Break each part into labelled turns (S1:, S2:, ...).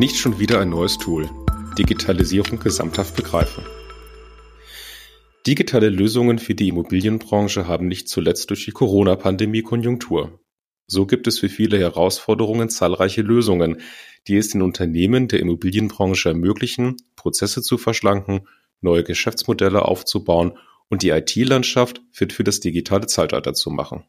S1: Nicht schon wieder ein neues Tool. Digitalisierung gesamthaft begreifen. Digitale Lösungen für die Immobilienbranche haben nicht zuletzt durch die Corona-Pandemie Konjunktur. So gibt es für viele Herausforderungen zahlreiche Lösungen, die es den Unternehmen der Immobilienbranche ermöglichen, Prozesse zu verschlanken, neue Geschäftsmodelle aufzubauen und die IT-Landschaft fit für das digitale Zeitalter zu machen.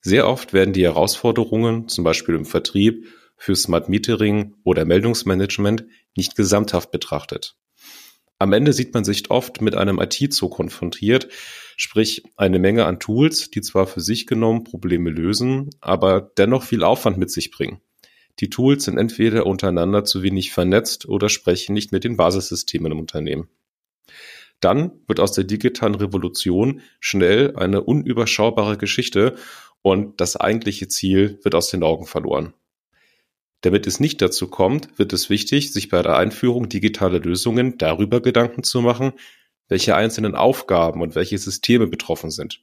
S1: Sehr oft werden die Herausforderungen, zum Beispiel im Vertrieb, für Smart Metering oder Meldungsmanagement nicht gesamthaft betrachtet. Am Ende sieht man sich oft mit einem IT-Zoo konfrontiert, sprich eine Menge an Tools, die zwar für sich genommen Probleme lösen, aber dennoch viel Aufwand mit sich bringen. Die Tools sind entweder untereinander zu wenig vernetzt oder sprechen nicht mit den Basissystemen im Unternehmen. Dann wird aus der digitalen Revolution schnell eine unüberschaubare Geschichte und das eigentliche Ziel wird aus den Augen verloren. Damit es nicht dazu kommt, wird es wichtig, sich bei der Einführung digitaler Lösungen darüber Gedanken zu machen, welche einzelnen Aufgaben und welche Systeme betroffen sind.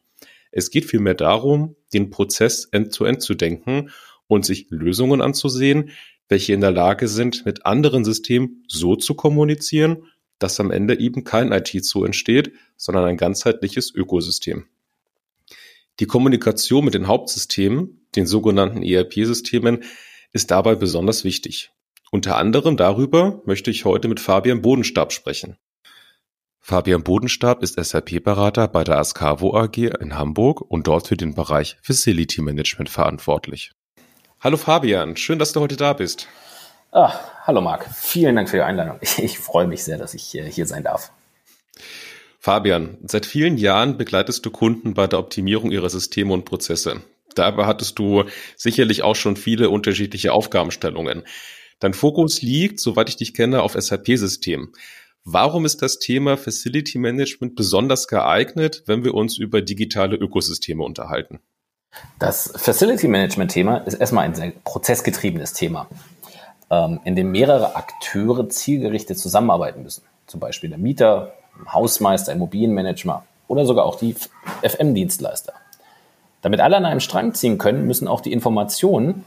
S1: Es geht vielmehr darum, den Prozess end-to-end -end zu denken und sich Lösungen anzusehen, welche in der Lage sind, mit anderen Systemen so zu kommunizieren, dass am Ende eben kein IT-Zoo entsteht, sondern ein ganzheitliches Ökosystem. Die Kommunikation mit den Hauptsystemen, den sogenannten ERP-Systemen, ist dabei besonders wichtig. Unter anderem darüber möchte ich heute mit Fabian Bodenstab sprechen. Fabian Bodenstab ist SAP-Berater bei der Ascavo AG in Hamburg und dort für den Bereich Facility Management verantwortlich. Hallo Fabian, schön, dass du heute da bist.
S2: Ah, hallo Marc, vielen Dank für die Einladung. Ich, freue mich sehr, dass ich äh, hier sein darf.
S1: Fabian, seit vielen Jahren begleitest du Kunden bei der Optimierung ihrer Systeme und Prozesse. Dabei hattest du sicherlich auch schon viele unterschiedliche Aufgabenstellungen. Dein Fokus liegt, soweit ich dich kenne, auf SAP-Systemen. Warum ist das Thema Facility Management besonders geeignet, wenn wir uns über digitale Ökosysteme unterhalten?
S2: Das Facility Management Thema ist erstmal ein sehr prozessgetriebenes Thema, ähm, in dem mehrere Akteure zielgerichtet zusammenarbeiten müssen. Zum Beispiel der Mieter, Hausmeister, Immobilienmanager oder sogar auch die FM-Dienstleister. Damit alle an einem Strang ziehen können, müssen auch die Informationen,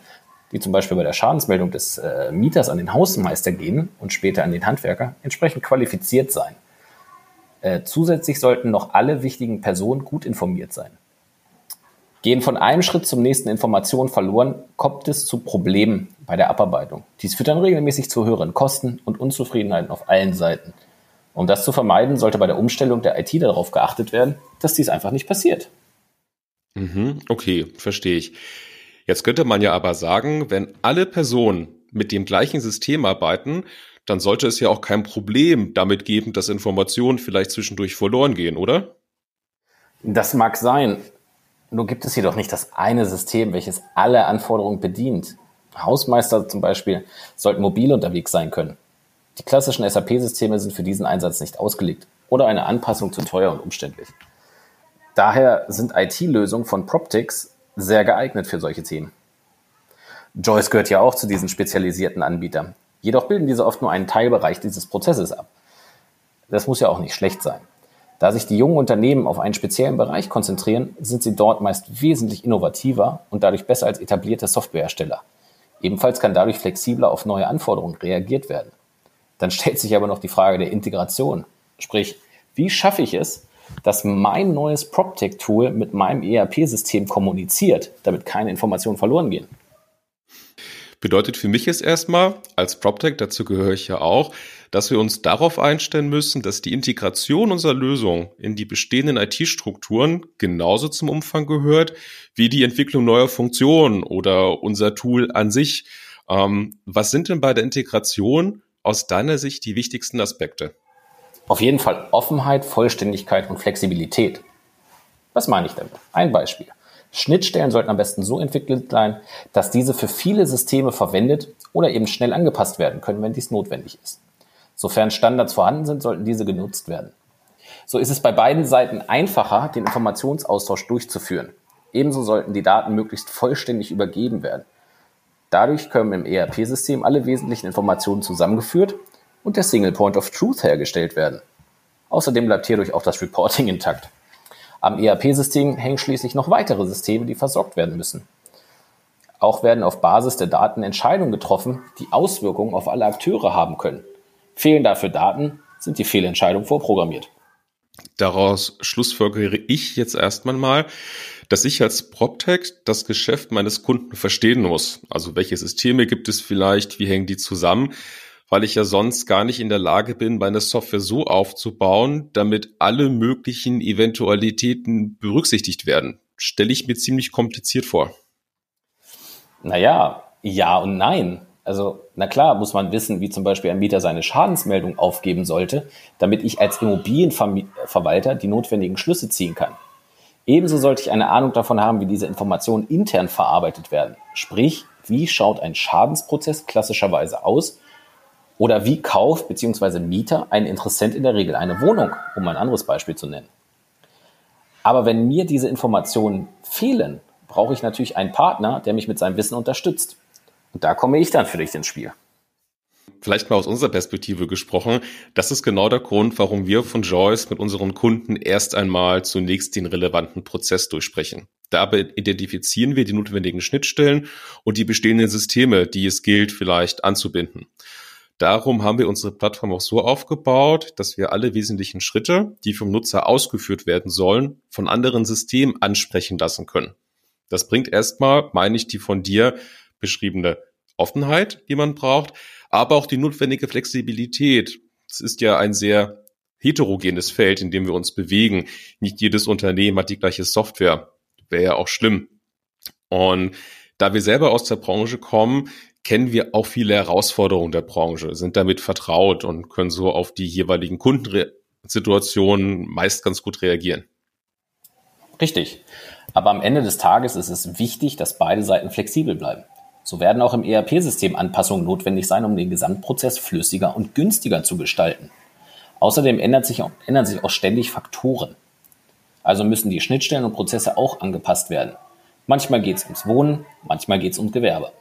S2: die zum Beispiel bei der Schadensmeldung des äh, Mieters an den Hausmeister gehen und später an den Handwerker, entsprechend qualifiziert sein. Äh, zusätzlich sollten noch alle wichtigen Personen gut informiert sein. Gehen von einem Schritt zum nächsten Informationen verloren, kommt es zu Problemen bei der Abarbeitung. Dies führt dann regelmäßig zu höheren Kosten und Unzufriedenheiten auf allen Seiten. Um das zu vermeiden, sollte bei der Umstellung der IT darauf geachtet werden, dass dies einfach nicht passiert.
S1: Mhm, okay, verstehe ich. Jetzt könnte man ja aber sagen, wenn alle Personen mit dem gleichen System arbeiten, dann sollte es ja auch kein Problem damit geben, dass Informationen vielleicht zwischendurch verloren gehen, oder?
S2: Das mag sein. Nur gibt es jedoch nicht das eine System, welches alle Anforderungen bedient. Hausmeister zum Beispiel sollten mobil unterwegs sein können. Die klassischen SAP-Systeme sind für diesen Einsatz nicht ausgelegt oder eine Anpassung zu teuer und umständlich. Daher sind IT-Lösungen von Proptix sehr geeignet für solche Themen. Joyce gehört ja auch zu diesen spezialisierten Anbietern. Jedoch bilden diese oft nur einen Teilbereich dieses Prozesses ab. Das muss ja auch nicht schlecht sein. Da sich die jungen Unternehmen auf einen speziellen Bereich konzentrieren, sind sie dort meist wesentlich innovativer und dadurch besser als etablierte Softwarehersteller. Ebenfalls kann dadurch flexibler auf neue Anforderungen reagiert werden. Dann stellt sich aber noch die Frage der Integration. Sprich, wie schaffe ich es, dass mein neues PropTech-Tool mit meinem ERP-System kommuniziert, damit keine Informationen verloren gehen.
S1: Bedeutet für mich jetzt erstmal, als PropTech, dazu gehöre ich ja auch, dass wir uns darauf einstellen müssen, dass die Integration unserer Lösung in die bestehenden IT-Strukturen genauso zum Umfang gehört wie die Entwicklung neuer Funktionen oder unser Tool an sich. Ähm, was sind denn bei der Integration aus deiner Sicht die wichtigsten Aspekte?
S2: Auf jeden Fall Offenheit, Vollständigkeit und Flexibilität. Was meine ich damit? Ein Beispiel. Schnittstellen sollten am besten so entwickelt sein, dass diese für viele Systeme verwendet oder eben schnell angepasst werden können, wenn dies notwendig ist. Sofern Standards vorhanden sind, sollten diese genutzt werden. So ist es bei beiden Seiten einfacher, den Informationsaustausch durchzuführen. Ebenso sollten die Daten möglichst vollständig übergeben werden. Dadurch können im ERP-System alle wesentlichen Informationen zusammengeführt und der Single Point of Truth hergestellt werden. Außerdem bleibt hierdurch auch das Reporting intakt. Am ERP-System hängen schließlich noch weitere Systeme, die versorgt werden müssen. Auch werden auf Basis der Daten Entscheidungen getroffen, die Auswirkungen auf alle Akteure haben können. Fehlen dafür Daten, sind die Fehlentscheidungen vorprogrammiert.
S1: Daraus schlussfolgere ich jetzt erstmal mal, dass ich als PropTech das Geschäft meines Kunden verstehen muss. Also welche Systeme gibt es vielleicht, wie hängen die zusammen, weil ich ja sonst gar nicht in der Lage bin, meine Software so aufzubauen, damit alle möglichen Eventualitäten berücksichtigt werden. Stelle ich mir ziemlich kompliziert vor.
S2: Naja, ja und nein. Also, na klar, muss man wissen, wie zum Beispiel ein Mieter seine Schadensmeldung aufgeben sollte, damit ich als Immobilienverwalter die notwendigen Schlüsse ziehen kann. Ebenso sollte ich eine Ahnung davon haben, wie diese Informationen intern verarbeitet werden. Sprich, wie schaut ein Schadensprozess klassischerweise aus oder wie kauft bzw. Mieter ein Interessent in der Regel eine Wohnung, um ein anderes Beispiel zu nennen. Aber wenn mir diese Informationen fehlen, brauche ich natürlich einen Partner, der mich mit seinem Wissen unterstützt. Und da komme ich dann für dich ins Spiel.
S1: Vielleicht mal aus unserer Perspektive gesprochen. Das ist genau der Grund, warum wir von Joyce mit unseren Kunden erst einmal zunächst den relevanten Prozess durchsprechen. Dabei identifizieren wir die notwendigen Schnittstellen und die bestehenden Systeme, die es gilt, vielleicht anzubinden. Darum haben wir unsere Plattform auch so aufgebaut, dass wir alle wesentlichen Schritte, die vom Nutzer ausgeführt werden sollen, von anderen Systemen ansprechen lassen können. Das bringt erstmal, meine ich, die von dir beschriebene Offenheit, die man braucht, aber auch die notwendige Flexibilität. Es ist ja ein sehr heterogenes Feld, in dem wir uns bewegen. Nicht jedes Unternehmen hat die gleiche Software. Wäre ja auch schlimm. Und da wir selber aus der Branche kommen, kennen wir auch viele Herausforderungen der Branche, sind damit vertraut und können so auf die jeweiligen Kundensituationen meist ganz gut reagieren.
S2: Richtig. Aber am Ende des Tages ist es wichtig, dass beide Seiten flexibel bleiben. So werden auch im ERP-System Anpassungen notwendig sein, um den Gesamtprozess flüssiger und günstiger zu gestalten. Außerdem ändert sich, ändern sich auch ständig Faktoren. Also müssen die Schnittstellen und Prozesse auch angepasst werden. Manchmal geht es ums Wohnen, manchmal geht es ums Gewerbe.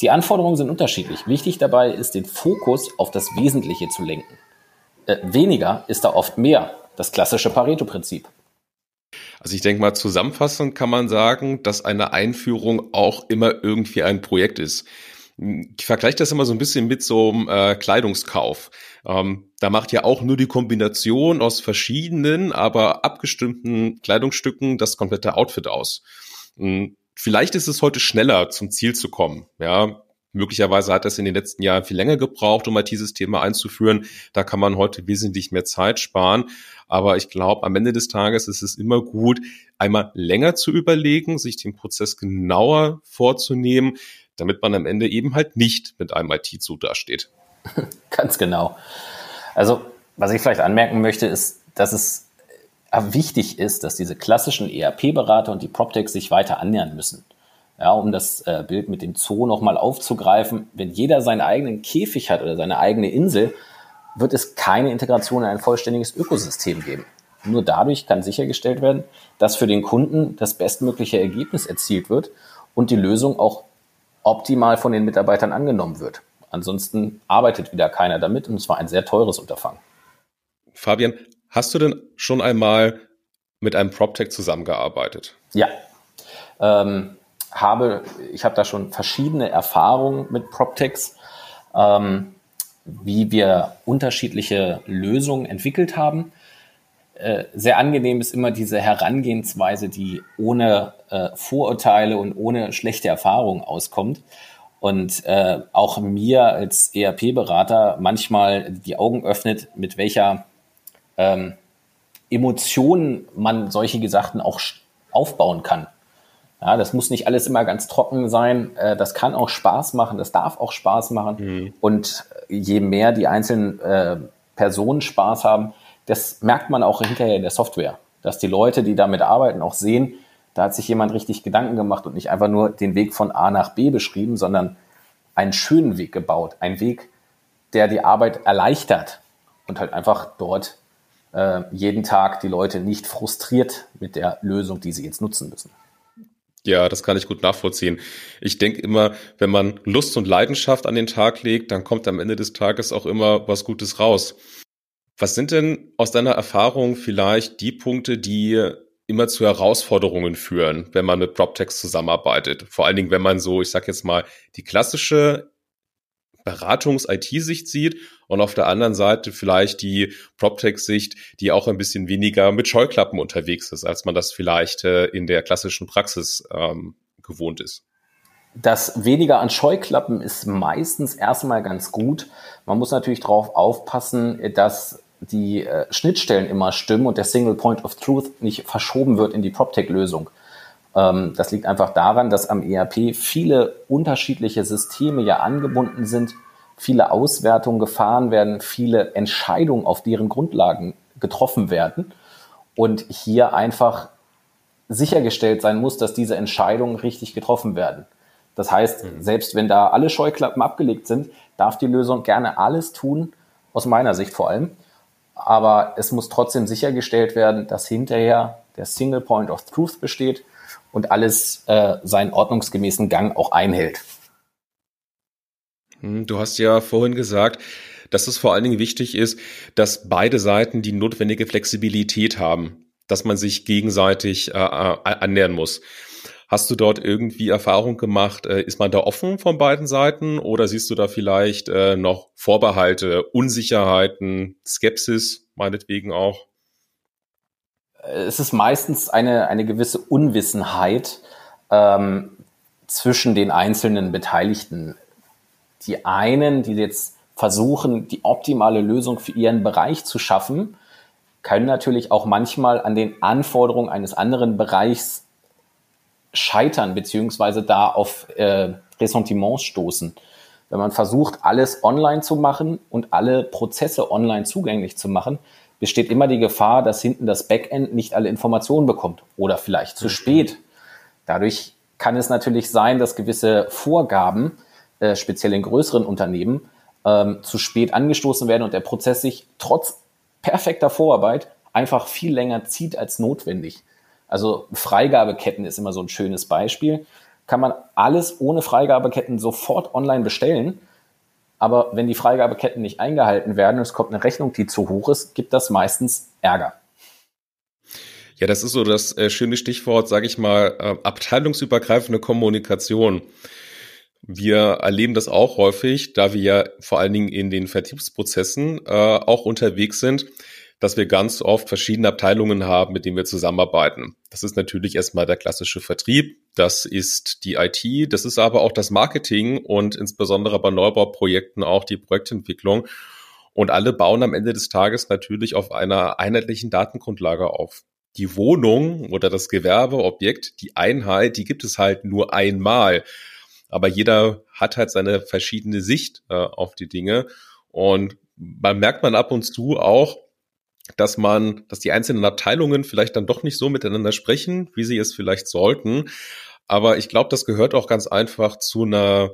S2: Die Anforderungen sind unterschiedlich. Wichtig dabei ist, den Fokus auf das Wesentliche zu lenken. Äh, weniger ist da oft mehr, das klassische Pareto-Prinzip.
S1: Also ich denke mal, zusammenfassend kann man sagen, dass eine Einführung auch immer irgendwie ein Projekt ist. Ich vergleiche das immer so ein bisschen mit so einem äh, Kleidungskauf. Ähm, da macht ja auch nur die Kombination aus verschiedenen, aber abgestimmten Kleidungsstücken das komplette Outfit aus. Hm, Vielleicht ist es heute schneller zum Ziel zu kommen. Ja, Möglicherweise hat das in den letzten Jahren viel länger gebraucht, um IT-Systeme einzuführen. Da kann man heute wesentlich mehr Zeit sparen. Aber ich glaube, am Ende des Tages ist es immer gut, einmal länger zu überlegen, sich den Prozess genauer vorzunehmen, damit man am Ende eben halt nicht mit einem IT-Zug dasteht.
S2: Ganz genau. Also, was ich vielleicht anmerken möchte, ist, dass es wichtig ist, dass diese klassischen ERP-Berater und die PropTechs sich weiter annähern müssen. Ja, um das äh, Bild mit dem Zoo nochmal aufzugreifen, wenn jeder seinen eigenen Käfig hat oder seine eigene Insel, wird es keine Integration in ein vollständiges Ökosystem geben. Nur dadurch kann sichergestellt werden, dass für den Kunden das bestmögliche Ergebnis erzielt wird und die Lösung auch optimal von den Mitarbeitern angenommen wird. Ansonsten arbeitet wieder keiner damit und es war ein sehr teures Unterfangen.
S1: Fabian, Hast du denn schon einmal mit einem PropTech zusammengearbeitet?
S2: Ja. Ähm, habe, ich habe da schon verschiedene Erfahrungen mit PropTechs, ähm, wie wir unterschiedliche Lösungen entwickelt haben. Äh, sehr angenehm ist immer diese Herangehensweise, die ohne äh, Vorurteile und ohne schlechte Erfahrungen auskommt und äh, auch mir als ERP-Berater manchmal die Augen öffnet, mit welcher ähm, Emotionen man solche Sachen auch aufbauen kann. Ja, das muss nicht alles immer ganz trocken sein. Äh, das kann auch Spaß machen, das darf auch Spaß machen. Mhm. Und je mehr die einzelnen äh, Personen Spaß haben, das merkt man auch hinterher in der Software. Dass die Leute, die damit arbeiten, auch sehen, da hat sich jemand richtig Gedanken gemacht und nicht einfach nur den Weg von A nach B beschrieben, sondern einen schönen Weg gebaut. Ein Weg, der die Arbeit erleichtert und halt einfach dort jeden Tag die Leute nicht frustriert mit der Lösung, die sie jetzt nutzen müssen.
S1: Ja, das kann ich gut nachvollziehen. Ich denke immer, wenn man Lust und Leidenschaft an den Tag legt, dann kommt am Ende des Tages auch immer was Gutes raus. Was sind denn aus deiner Erfahrung vielleicht die Punkte, die immer zu Herausforderungen führen, wenn man mit PropTechs zusammenarbeitet. Vor allen Dingen, wenn man so, ich sag jetzt mal, die klassische Beratungs-IT-Sicht sieht und auf der anderen Seite vielleicht die PropTech-Sicht, die auch ein bisschen weniger mit Scheuklappen unterwegs ist, als man das vielleicht äh, in der klassischen Praxis ähm, gewohnt ist.
S2: Das weniger an Scheuklappen ist meistens erstmal ganz gut. Man muss natürlich darauf aufpassen, dass die äh, Schnittstellen immer stimmen und der Single Point of Truth nicht verschoben wird in die PropTech-Lösung. Ähm, das liegt einfach daran, dass am ERP viele unterschiedliche Systeme ja angebunden sind, viele Auswertungen gefahren werden, viele Entscheidungen auf deren Grundlagen getroffen werden und hier einfach sichergestellt sein muss, dass diese Entscheidungen richtig getroffen werden. Das heißt, mhm. selbst wenn da alle Scheuklappen abgelegt sind, darf die Lösung gerne alles tun, aus meiner Sicht vor allem. Aber es muss trotzdem sichergestellt werden, dass hinterher der Single Point of Truth besteht und alles äh, seinen ordnungsgemäßen Gang auch einhält.
S1: Hm, du hast ja vorhin gesagt, dass es vor allen Dingen wichtig ist, dass beide Seiten die notwendige Flexibilität haben, dass man sich gegenseitig äh, äh annähern muss. Hast du dort irgendwie Erfahrung gemacht? Äh, ist man da offen von beiden Seiten oder siehst du da vielleicht äh, noch Vorbehalte, Unsicherheiten, Skepsis meinetwegen auch?
S2: Es ist meistens eine, eine gewisse Unwissenheit ähm, zwischen den einzelnen Beteiligten. Die einen, die jetzt versuchen, die optimale Lösung für ihren Bereich zu schaffen, können natürlich auch manchmal an den Anforderungen eines anderen Bereichs scheitern, beziehungsweise da auf äh, Ressentiments stoßen. Wenn man versucht, alles online zu machen und alle Prozesse online zugänglich zu machen, besteht immer die Gefahr, dass hinten das Backend nicht alle Informationen bekommt oder vielleicht zu spät. Dadurch kann es natürlich sein, dass gewisse Vorgaben, äh, speziell in größeren Unternehmen, ähm, zu spät angestoßen werden und der Prozess sich trotz perfekter Vorarbeit einfach viel länger zieht als notwendig. Also Freigabeketten ist immer so ein schönes Beispiel. Kann man alles ohne Freigabeketten sofort online bestellen. Aber wenn die Freigabeketten nicht eingehalten werden und es kommt eine Rechnung, die zu hoch ist, gibt das meistens Ärger.
S1: Ja, das ist so das äh, schöne Stichwort, sage ich mal, äh, abteilungsübergreifende Kommunikation. Wir erleben das auch häufig, da wir ja vor allen Dingen in den Vertriebsprozessen äh, auch unterwegs sind, dass wir ganz oft verschiedene Abteilungen haben, mit denen wir zusammenarbeiten. Das ist natürlich erstmal der klassische Vertrieb, das ist die IT, das ist aber auch das Marketing und insbesondere bei Neubauprojekten auch die Projektentwicklung. Und alle bauen am Ende des Tages natürlich auf einer einheitlichen Datengrundlage auf. Die Wohnung oder das Gewerbeobjekt, die Einheit, die gibt es halt nur einmal. Aber jeder hat halt seine verschiedene Sicht äh, auf die Dinge. Und man merkt man ab und zu auch, dass man, dass die einzelnen Abteilungen vielleicht dann doch nicht so miteinander sprechen, wie sie es vielleicht sollten. Aber ich glaube, das gehört auch ganz einfach zu einer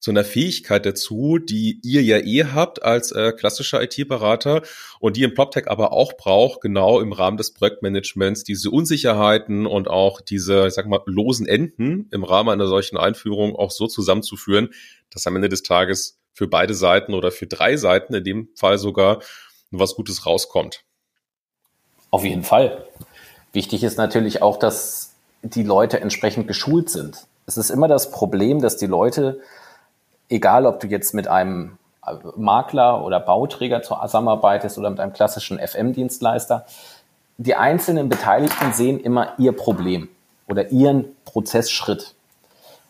S1: zu einer Fähigkeit dazu, die ihr ja eh habt als äh, klassischer IT-Berater und die im PropTech aber auch braucht, genau im Rahmen des Projektmanagements, diese Unsicherheiten und auch diese, ich sag mal, losen Enden im Rahmen einer solchen Einführung auch so zusammenzuführen, dass am Ende des Tages für beide Seiten oder für drei Seiten in dem Fall sogar was Gutes rauskommt.
S2: Auf jeden Fall. Wichtig ist natürlich auch, dass die Leute entsprechend geschult sind. Es ist immer das Problem, dass die Leute, egal ob du jetzt mit einem Makler oder Bauträger zusammenarbeitest oder mit einem klassischen FM-Dienstleister, die einzelnen Beteiligten sehen immer ihr Problem oder ihren Prozessschritt.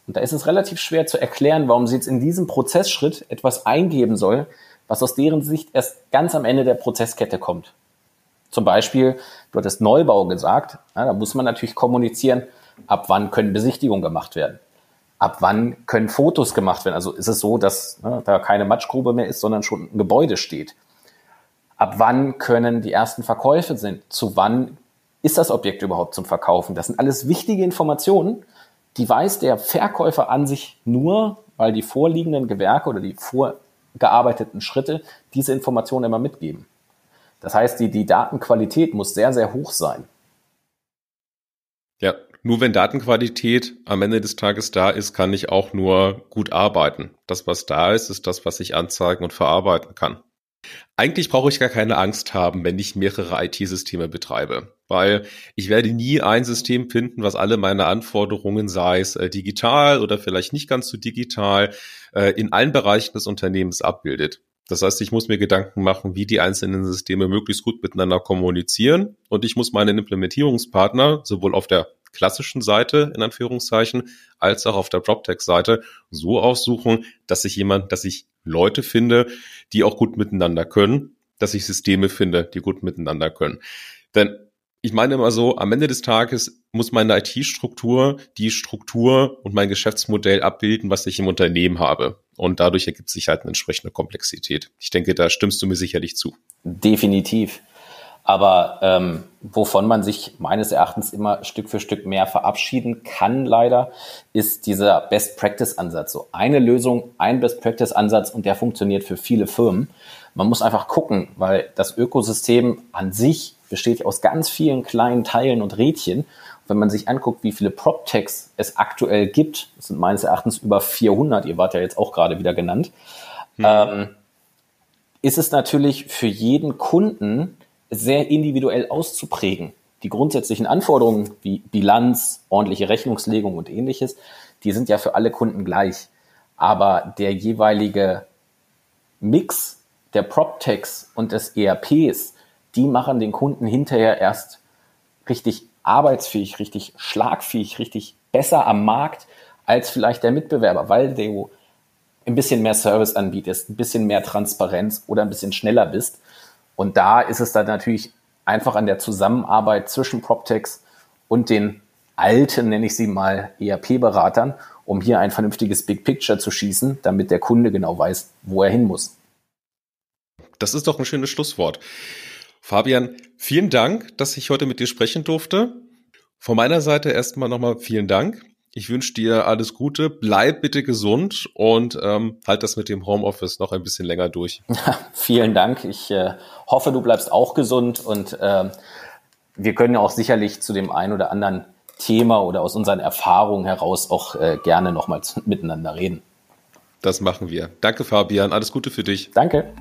S2: Und da ist es relativ schwer zu erklären, warum sie jetzt in diesem Prozessschritt etwas eingeben soll, was aus deren Sicht erst ganz am Ende der Prozesskette kommt. Zum Beispiel, du hattest Neubau gesagt, ja, da muss man natürlich kommunizieren, ab wann können Besichtigungen gemacht werden. Ab wann können Fotos gemacht werden? Also ist es so, dass ne, da keine Matschgrube mehr ist, sondern schon ein Gebäude steht. Ab wann können die ersten Verkäufe sind? Zu wann ist das Objekt überhaupt zum Verkaufen? Das sind alles wichtige Informationen, die weiß der Verkäufer an sich nur, weil die vorliegenden Gewerke oder die vorgearbeiteten Schritte diese Informationen immer mitgeben. Das heißt, die, die Datenqualität muss sehr, sehr hoch sein.
S1: Ja, nur wenn Datenqualität am Ende des Tages da ist, kann ich auch nur gut arbeiten. Das, was da ist, ist das, was ich anzeigen und verarbeiten kann. Eigentlich brauche ich gar keine Angst haben, wenn ich mehrere IT-Systeme betreibe, weil ich werde nie ein System finden, was alle meine Anforderungen, sei es äh, digital oder vielleicht nicht ganz so digital, äh, in allen Bereichen des Unternehmens abbildet. Das heißt, ich muss mir Gedanken machen, wie die einzelnen Systeme möglichst gut miteinander kommunizieren und ich muss meinen Implementierungspartner sowohl auf der klassischen Seite in Anführungszeichen als auch auf der PropTech-Seite so aussuchen, dass ich jemand, dass ich Leute finde, die auch gut miteinander können, dass ich Systeme finde, die gut miteinander können. Denn ich meine immer so, am Ende des Tages muss meine IT-Struktur die Struktur und mein Geschäftsmodell abbilden, was ich im Unternehmen habe. Und dadurch ergibt sich halt eine entsprechende Komplexität. Ich denke, da stimmst du mir sicherlich zu.
S2: Definitiv. Aber ähm, wovon man sich meines Erachtens immer Stück für Stück mehr verabschieden kann, leider, ist dieser Best-Practice-Ansatz. So eine Lösung, ein Best-Practice-Ansatz und der funktioniert für viele Firmen. Man muss einfach gucken, weil das Ökosystem an sich besteht aus ganz vielen kleinen Teilen und Rädchen. Wenn man sich anguckt, wie viele PropTechs es aktuell gibt, das sind meines Erachtens über 400, ihr wart ja jetzt auch gerade wieder genannt, hm. ähm, ist es natürlich für jeden Kunden sehr individuell auszuprägen. Die grundsätzlichen Anforderungen wie Bilanz, ordentliche Rechnungslegung und ähnliches, die sind ja für alle Kunden gleich. Aber der jeweilige Mix der PropTechs und des ERPs, die machen den Kunden hinterher erst richtig arbeitsfähig, richtig schlagfähig, richtig besser am Markt als vielleicht der Mitbewerber, weil du ein bisschen mehr Service anbietest, ein bisschen mehr Transparenz oder ein bisschen schneller bist. Und da ist es dann natürlich einfach an der Zusammenarbeit zwischen PropTechs und den alten, nenne ich sie mal, ERP-Beratern, um hier ein vernünftiges Big Picture zu schießen, damit der Kunde genau weiß, wo er hin muss.
S1: Das ist doch ein schönes Schlusswort. Fabian, vielen Dank, dass ich heute mit dir sprechen durfte. Von meiner Seite erstmal nochmal vielen Dank. Ich wünsche dir alles Gute, bleib bitte gesund und ähm, halt das mit dem Homeoffice noch ein bisschen länger durch.
S2: vielen Dank. Ich äh, hoffe, du bleibst auch gesund und äh, wir können ja auch sicherlich zu dem einen oder anderen Thema oder aus unseren Erfahrungen heraus auch äh, gerne nochmals miteinander reden.
S1: Das machen wir. Danke, Fabian. Alles Gute für dich.
S2: Danke.